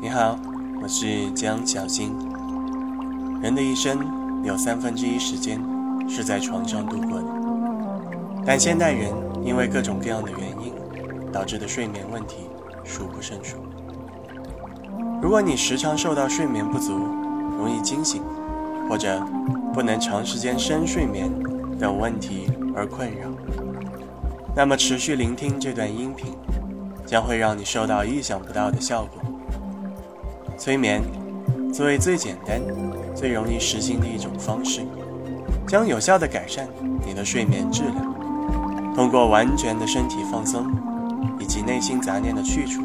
你好，我是江小新。人的一生有三分之一时间是在床上度过的，但现代人因为各种各样的原因导致的睡眠问题数不胜数。如果你时常受到睡眠不足、容易惊醒，或者不能长时间深睡眠等问题而困扰，那么持续聆听这段音频，将会让你收到意想不到的效果。催眠作为最简单、最容易实行的一种方式，将有效地改善你的睡眠质量。通过完全的身体放松以及内心杂念的去除，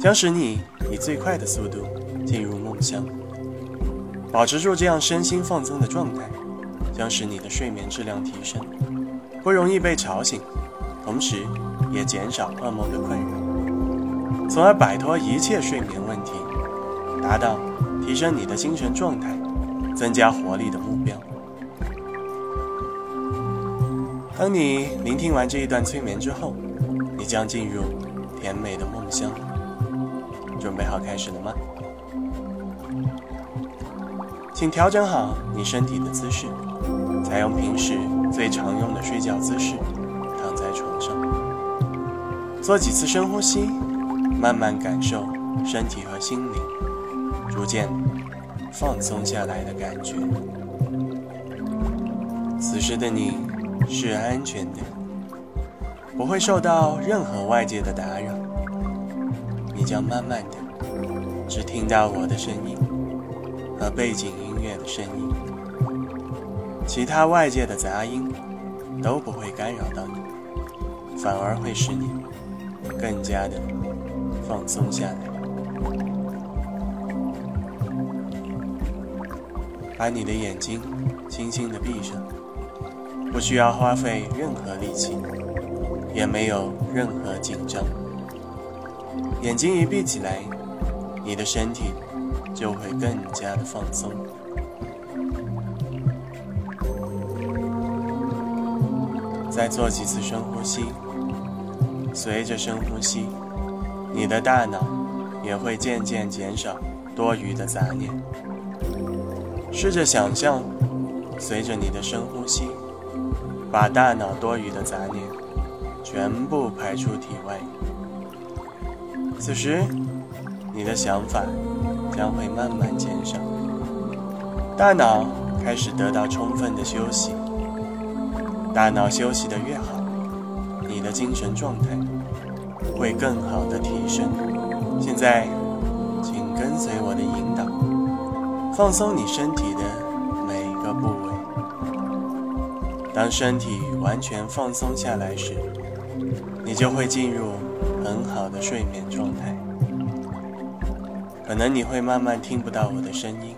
将使你以最快的速度进入梦乡。保持住这样身心放松的状态，将使你的睡眠质量提升，不容易被吵醒，同时也减少噩梦的困扰，从而摆脱一切睡眠问题。达到提升你的精神状态、增加活力的目标。当你聆听完这一段催眠之后，你将进入甜美的梦乡。准备好开始了吗？请调整好你身体的姿势，采用平时最常用的睡觉姿势，做几次深呼吸，慢慢感受身体和心灵。逐渐放松下来的感觉。此时的你是安全的，不会受到任何外界的打扰。你将慢慢的只听到我的声音和背景音乐的声音，其他外界的杂音都不会干扰到你，反而会使你更加的放松下来。把你的眼睛轻轻的闭上，不需要花费任何力气，也没有任何紧张。眼睛一闭起来，你的身体就会更加的放松。再做几次深呼吸，随着深呼吸，你的大脑也会渐渐减少多余的杂念。试着想象，随着你的深呼吸，把大脑多余的杂念全部排出体外。此时，你的想法将会慢慢减少，大脑开始得到充分的休息。大脑休息的越好，你的精神状态会更好的提升。现在，请跟随我的引导。放松你身体的每个部位。当身体完全放松下来时，你就会进入很好的睡眠状态。可能你会慢慢听不到我的声音，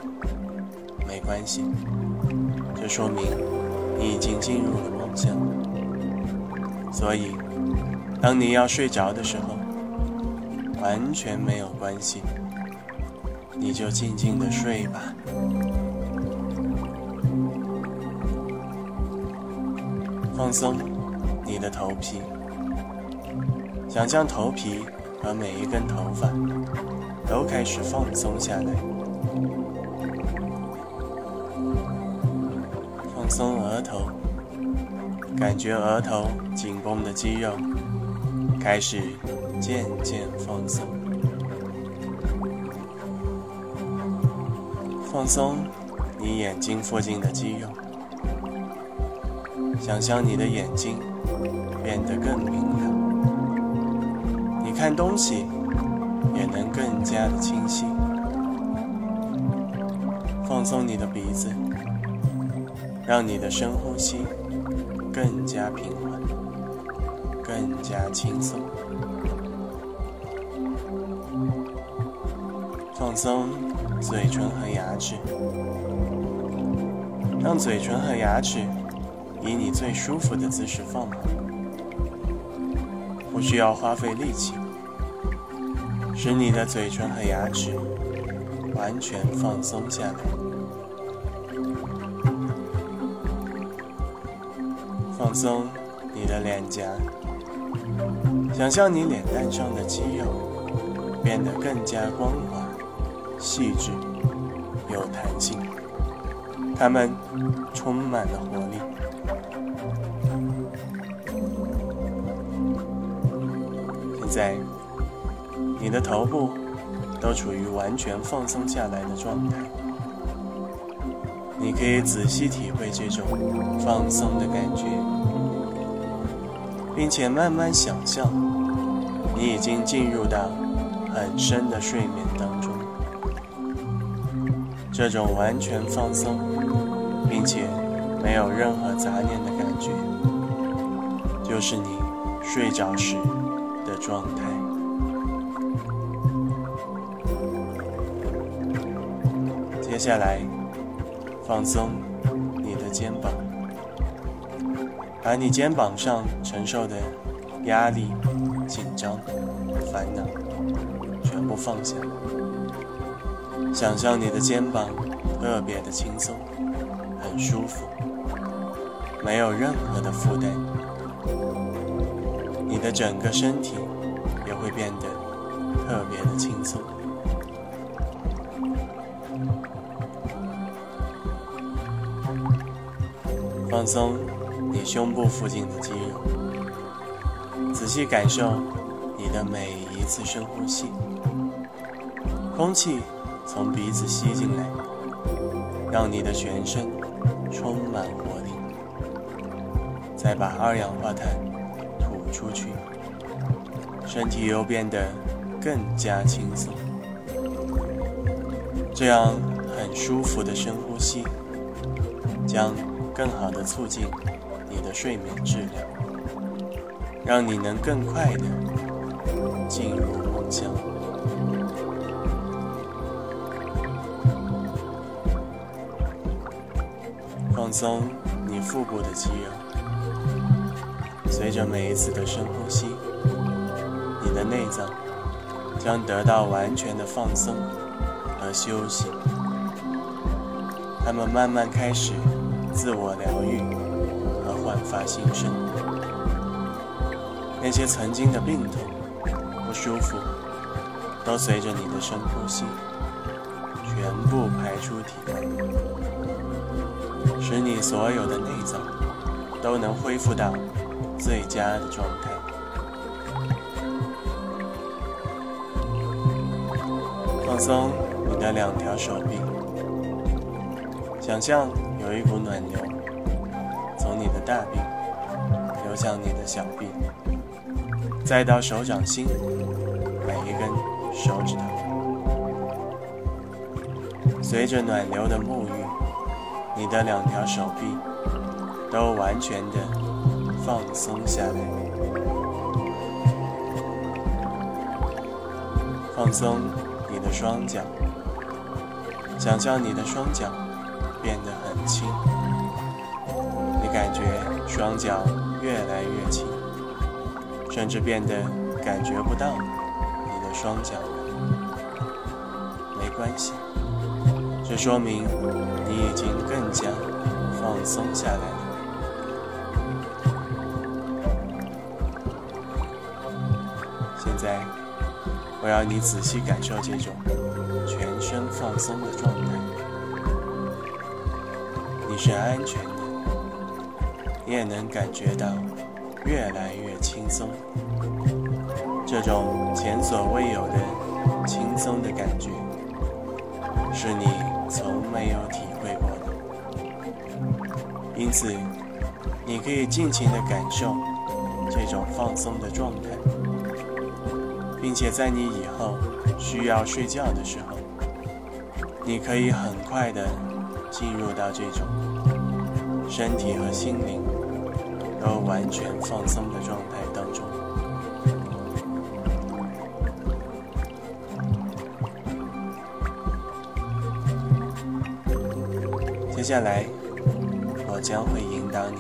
没关系，这说明你已经进入了梦乡。所以，当你要睡着的时候，完全没有关系。你就静静的睡吧，放松你的头皮，想象头皮和每一根头发都开始放松下来，放松额头，感觉额头紧绷的肌肉开始渐渐放松。放松你眼睛附近的肌肉，想象你的眼睛变得更明亮，你看东西也能更加的清晰。放松你的鼻子，让你的深呼吸更加平缓，更加轻松。放松。嘴唇和牙齿，让嘴唇和牙齿以你最舒服的姿势放好，不需要花费力气，使你的嘴唇和牙齿完全放松下来。放松你的脸颊，想象你脸蛋上的肌肉变得更加光滑、细致、有弹性，它们充满了活力。现在，你的头部都处于完全放松下来的状态，你可以仔细体会这种放松的感觉。并且慢慢想象，你已经进入到很深的睡眠当中。这种完全放松，并且没有任何杂念的感觉，就是你睡着时的状态。接下来，放松你的肩膀。把你肩膀上承受的压力、紧张、烦恼全部放下，想象你的肩膀特别的轻松，很舒服，没有任何的负担，你的整个身体也会变得特别的轻松，放松。你胸部附近的肌肉，仔细感受你的每一次深呼吸，空气从鼻子吸进来，让你的全身充满活力，再把二氧化碳吐出去，身体又变得更加轻松。这样很舒服的深呼吸，将更好的促进。你的睡眠质量，让你能更快的进入梦乡。放松你腹部的肌肉，随着每一次的深呼吸，你的内脏将得到完全的放松和休息，它们慢慢开始自我疗愈和。焕发新生，那些曾经的病痛、不舒服，都随着你的深呼吸，全部排出体外，使你所有的内脏都能恢复到最佳的状态。放松你的两条手臂，想象有一股暖流。从你的大臂流向你的小臂，再到手掌心每一根手指头，随着暖流的沐浴，你的两条手臂都完全的放松下来。放松你的双脚，想象你的双脚变得很轻。你感觉双脚越来越轻，甚至变得感觉不到你的双脚了。没关系，这说明你已经更加放松下来了。现在，我要你仔细感受这种全身放松的状态。是安全的。你也能感觉到越来越轻松，这种前所未有的轻松的感觉，是你从没有体会过的。因此，你可以尽情的感受这种放松的状态，并且在你以后需要睡觉的时候，你可以很快的进入到这种身体和心灵。都完全放松的状态当中。接下来，我将会引导你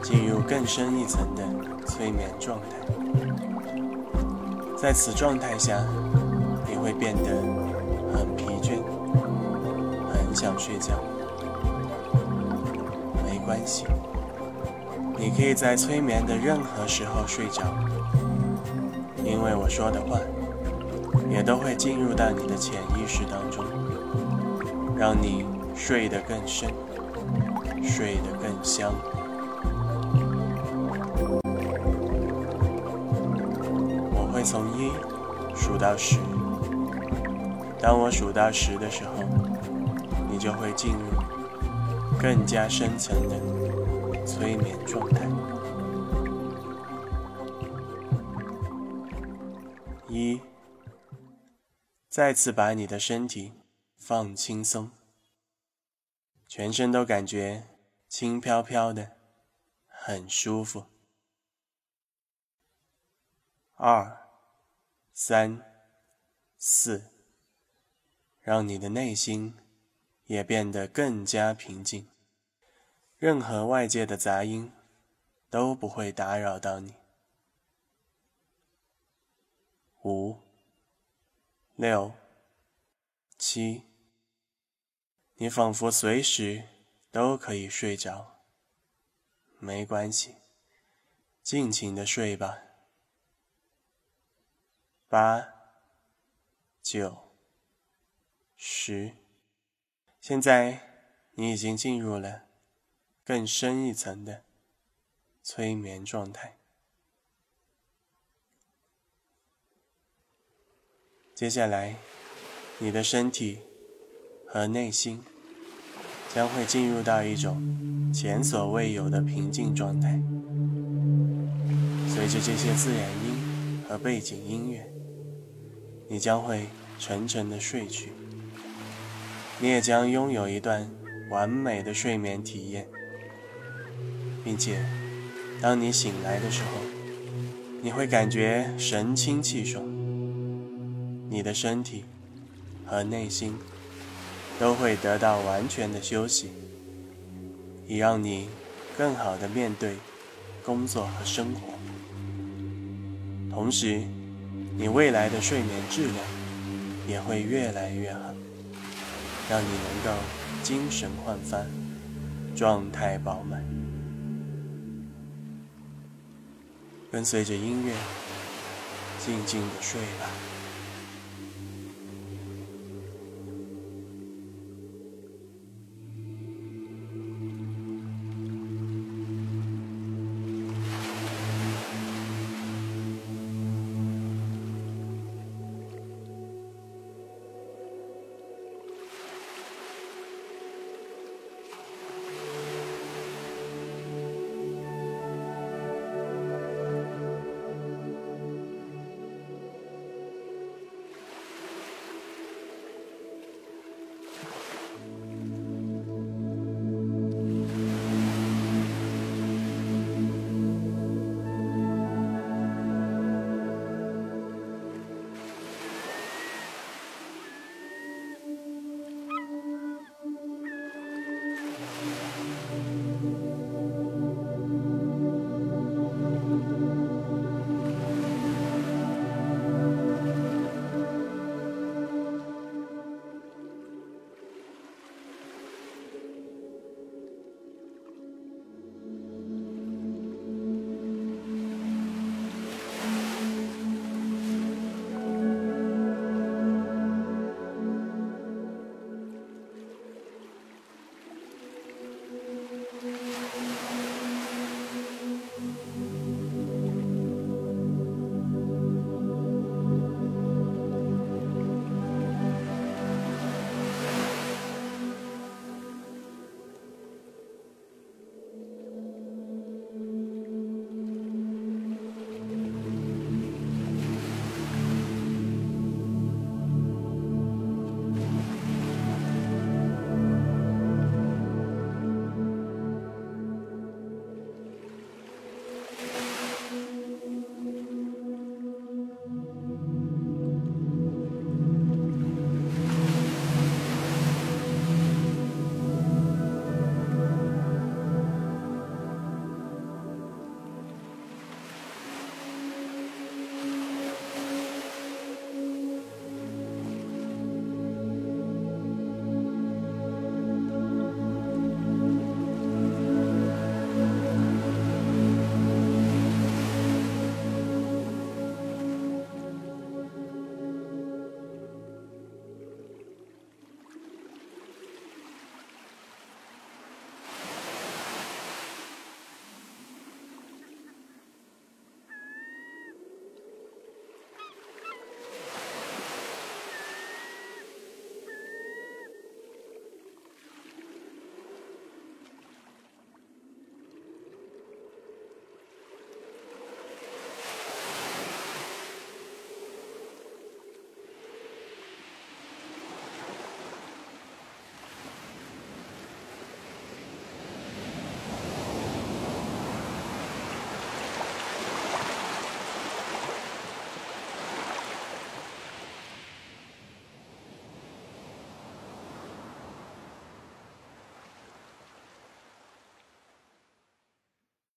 进入更深一层的催眠状态。在此状态下，你会变得很疲倦，很想睡觉。关系。你可以在催眠的任何时候睡着，因为我说的话，也都会进入到你的潜意识当中，让你睡得更深，睡得更香。我会从一数到十，当我数到十的时候，你就会进入更加深层的催眠状态。一，再次把你的身体放轻松，全身都感觉轻飘飘的，很舒服。二，三，四，让你的内心也变得更加平静，任何外界的杂音都不会打扰到你。五、六、七，你仿佛随时都可以睡着，没关系，尽情的睡吧。八、九、十，现在你已经进入了更深一层的催眠状态。接下来，你的身体和内心将会进入到一种前所未有的平静状态。随着这些自然音和背景音乐，你将会沉沉的睡去。你也将拥有一段完美的睡眠体验，并且，当你醒来的时候，你会感觉神清气爽。你的身体和内心都会得到完全的休息，以让你更好的面对工作和生活。同时，你未来的睡眠质量也会越来越好，让你能够精神焕发，状态饱满。跟随着音乐，静静的睡吧。